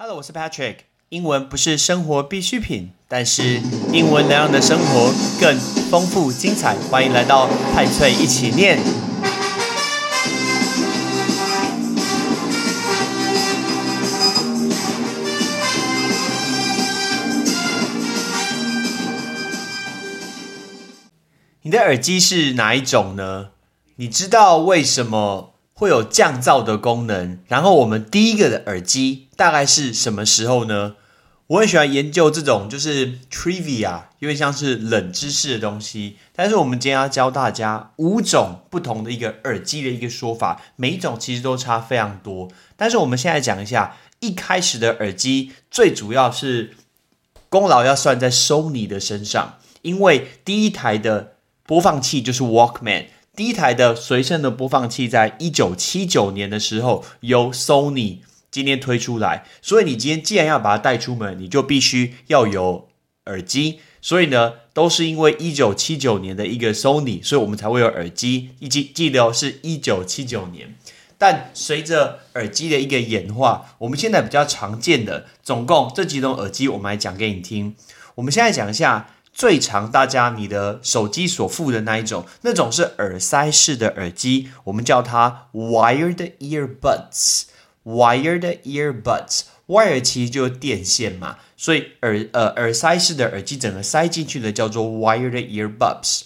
Hello，我是 Patrick。英文不是生活必需品，但是英文能让你的生活更丰富精彩。欢迎来到派翠一起念。你的耳机是哪一种呢？你知道为什么会有降噪的功能？然后我们第一个的耳机大概是什么时候呢？我很喜欢研究这种就是 trivia，因为像是冷知识的东西。但是我们今天要教大家五种不同的一个耳机的一个说法，每一种其实都差非常多。但是我们现在讲一下一开始的耳机，最主要是功劳要算在 Sony 的身上，因为第一台的播放器就是 Walkman。第一台的随身的播放器，在一九七九年的时候由 Sony 今天推出来，所以你今天既然要把它带出门，你就必须要有耳机。所以呢，都是因为一九七九年的一个 Sony，所以我们才会有耳机。记记得，是一九七九年。但随着耳机的一个演化，我们现在比较常见的，总共这几种耳机，我们来讲给你听。我们现在讲一下。最常大家你的手机所附的那一种，那种是耳塞式的耳机，我们叫它 wired earbuds。wired earbuds，wire 其实就是电线嘛，所以耳呃耳塞式的耳机整个塞进去的叫做 wired earbuds。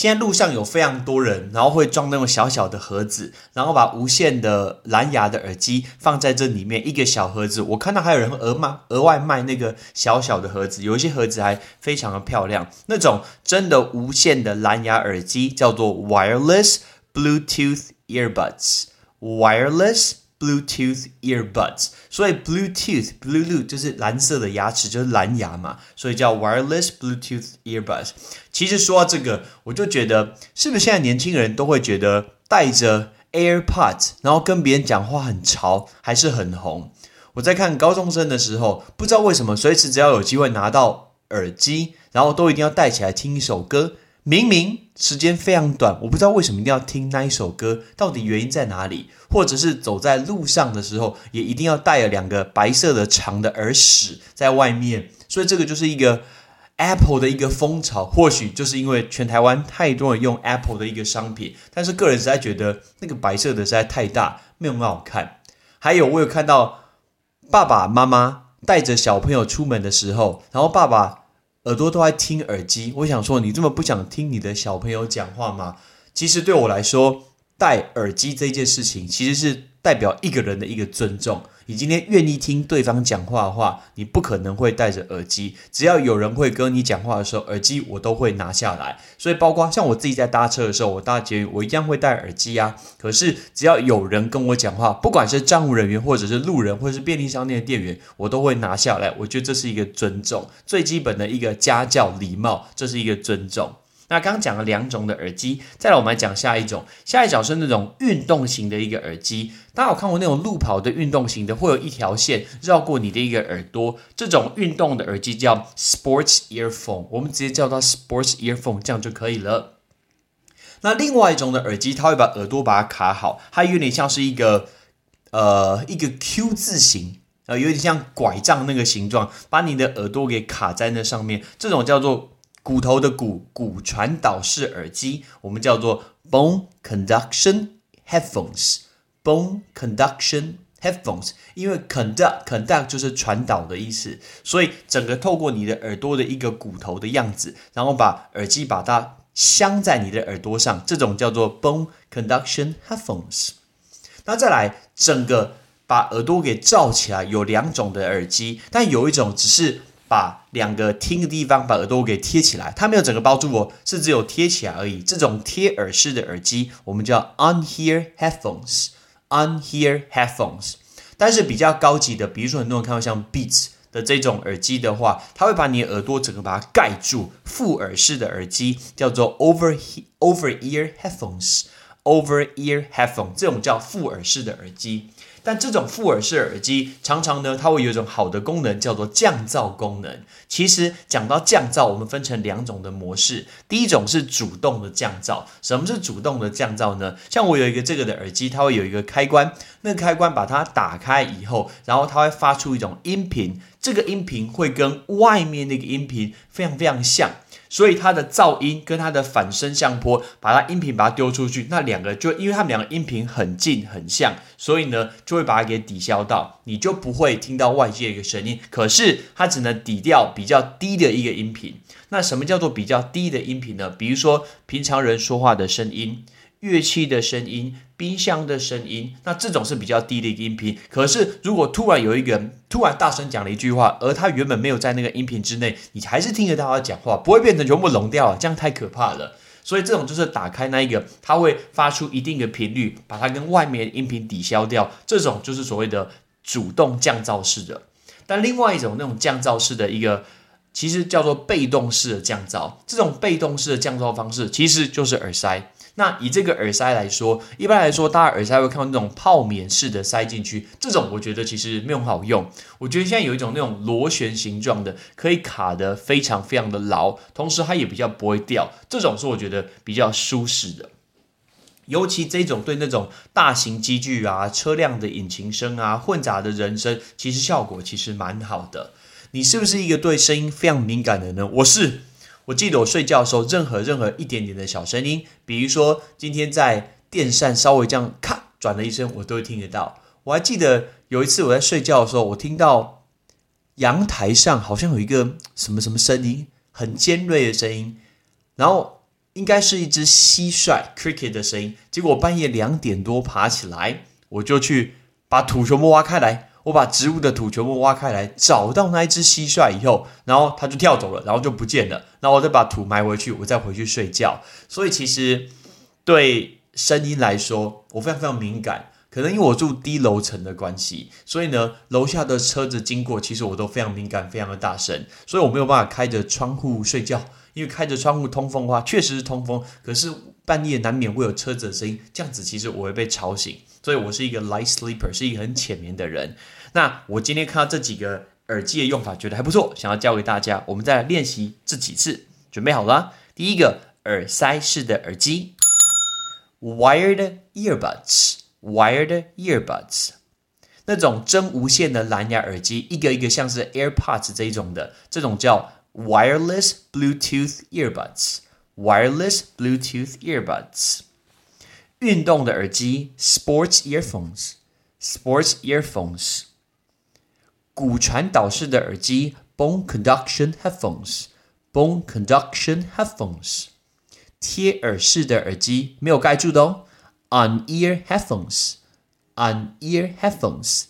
现在路上有非常多人，然后会装那种小小的盒子，然后把无线的蓝牙的耳机放在这里面，一个小盒子。我看到还有人额卖额外卖那个小小的盒子，有一些盒子还非常的漂亮。那种真的无线的蓝牙耳机叫做 wireless Bluetooth earbuds，wireless。Bluetooth earbuds，所以 Bluetooth Bluetooth 就是蓝色的牙齿，就是蓝牙嘛，所以叫 wireless Bluetooth earbuds。其实说到这个，我就觉得，是不是现在年轻人都会觉得带着 AirPods，然后跟别人讲话很潮，还是很红？我在看高中生的时候，不知道为什么，随时只要有机会拿到耳机，然后都一定要戴起来听一首歌。明明时间非常短，我不知道为什么一定要听那一首歌，到底原因在哪里？或者是走在路上的时候，也一定要带了两个白色的长的耳屎在外面。所以这个就是一个 Apple 的一个风潮，或许就是因为全台湾太多人用 Apple 的一个商品，但是个人实在觉得那个白色的实在太大，没有很好看。还有我有看到爸爸妈妈带着小朋友出门的时候，然后爸爸。耳朵都在听耳机，我想说，你这么不想听你的小朋友讲话吗？其实对我来说，戴耳机这件事情，其实是代表一个人的一个尊重。你今天愿意听对方讲话的话，你不可能会戴着耳机。只要有人会跟你讲话的时候，耳机我都会拿下来。所以，包括像我自己在搭车的时候，我搭捷运，我一样会戴耳机啊。可是，只要有人跟我讲话，不管是站务人员，或者是路人，或者是便利商店的店员，我都会拿下来。我觉得这是一个尊重，最基本的一个家教礼貌，这是一个尊重。那刚讲了两种的耳机，再来我们来讲下一种。下一种是那种运动型的一个耳机。大家有看过那种路跑的运动型的，会有一条线绕过你的一个耳朵。这种运动的耳机叫 sports earphone，我们直接叫它 sports earphone，这样就可以了。那另外一种的耳机，它会把耳朵把它卡好，它有点像是一个呃一个 Q 字形，呃有点像拐杖那个形状，把你的耳朵给卡在那上面。这种叫做骨头的骨骨传导式耳机，我们叫做 bone conduction headphones。bone conduction headphones，因为 conduct conduct 就是传导的意思，所以整个透过你的耳朵的一个骨头的样子，然后把耳机把它镶在你的耳朵上，这种叫做 bone conduction headphones。那再来，整个把耳朵给罩起来，有两种的耳机，但有一种只是。把两个听的地方把耳朵给贴起来，它没有整个包住哦，是只有贴起来而已。这种贴耳式的耳机，我们叫 on-ear headphones，on-ear headphones。但是比较高级的，比如说很多人看到像 Beats 的这种耳机的话，它会把你耳朵整个把它盖住。副耳式的耳机叫做 over over-ear headphones over-ear headphone 这种叫副耳式的耳机。但这种副耳式耳机常常呢，它会有一种好的功能，叫做降噪功能。其实讲到降噪，我们分成两种的模式。第一种是主动的降噪。什么是主动的降噪呢？像我有一个这个的耳机，它会有一个开关，那个开关把它打开以后，然后它会发出一种音频，这个音频会跟外面那个音频非常非常像。所以它的噪音跟它的反声相波，把它音频把它丢出去，那两个就因为它们两个音频很近很像，所以呢就会把它给抵消到，你就不会听到外界一个声音。可是它只能抵掉比较低的一个音频。那什么叫做比较低的音频呢？比如说平常人说话的声音。乐器的声音、冰箱的声音，那这种是比较低的一个音频。可是，如果突然有一个人突然大声讲了一句话，而他原本没有在那个音频之内，你还是听得到他讲话，不会变成全部聋掉了，这样太可怕了。所以，这种就是打开那一个，它会发出一定的频率，把它跟外面的音频抵消掉。这种就是所谓的主动降噪式的。但另外一种那种降噪式的一个，其实叫做被动式的降噪。这种被动式的降噪方式，其实就是耳塞。那以这个耳塞来说，一般来说，大家耳塞会看到那种泡棉式的塞进去，这种我觉得其实没有好用。我觉得现在有一种那种螺旋形状的，可以卡得非常非常的牢，同时它也比较不会掉，这种是我觉得比较舒适的。尤其这种对那种大型机具啊、车辆的引擎声啊、混杂的人声，其实效果其实蛮好的。你是不是一个对声音非常敏感的人呢？我是。我记得我睡觉的时候，任何任何一点点的小声音，比如说今天在电扇稍微这样咔转了一声，我都会听得到。我还记得有一次我在睡觉的时候，我听到阳台上好像有一个什么什么声音，很尖锐的声音，然后应该是一只蟋蟀 cricket 的声音。结果半夜两点多爬起来，我就去把土全部挖开来。我把植物的土全部挖开来，找到那一只蟋蟀以后，然后它就跳走了，然后就不见了。然后我再把土埋回去，我再回去睡觉。所以其实对声音来说，我非常非常敏感。可能因为我住低楼层的关系，所以呢，楼下的车子经过，其实我都非常敏感，非常的大声。所以我没有办法开着窗户睡觉，因为开着窗户通风的话，确实是通风，可是半夜难免会有车子的声音，这样子其实我会被吵醒。所以我是一个 light sleeper，是一个很浅眠的人。那我今天看到这几个耳机的用法，觉得还不错，想要教给大家。我们再来练习这几次，准备好了。第一个耳塞式的耳机，wired earbuds，wired earbuds，那种真无线的蓝牙耳机，一个一个像是 AirPods 这一种的，这种叫 wireless Bluetooth earbuds earbuds，wireless Bluetooth earbuds。运动的耳机，sports earphones，sports earphones。骨传导式的耳机，bone conduction headphones，bone conduction headphones。贴耳式的耳机，没有盖住的哦，on-ear headphones，on-ear headphones。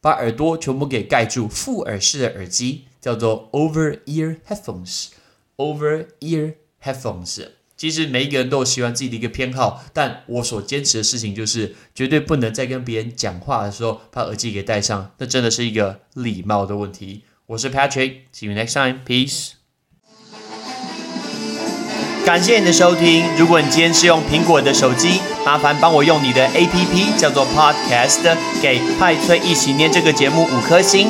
把耳朵全部给盖住，副耳式的耳机叫做 over-ear headphones，over-ear headphones。 Headphones，其实每一个人都有喜欢自己的一个偏好，但我所坚持的事情就是绝对不能在跟别人讲话的时候把耳机给戴上，那真的是一个礼貌的问题。我是 Patrick，see you next time，peace。感谢你的收听。如果你今天是用苹果的手机，麻烦帮我用你的 APP 叫做 Podcast，给派崔一起念这个节目五颗星。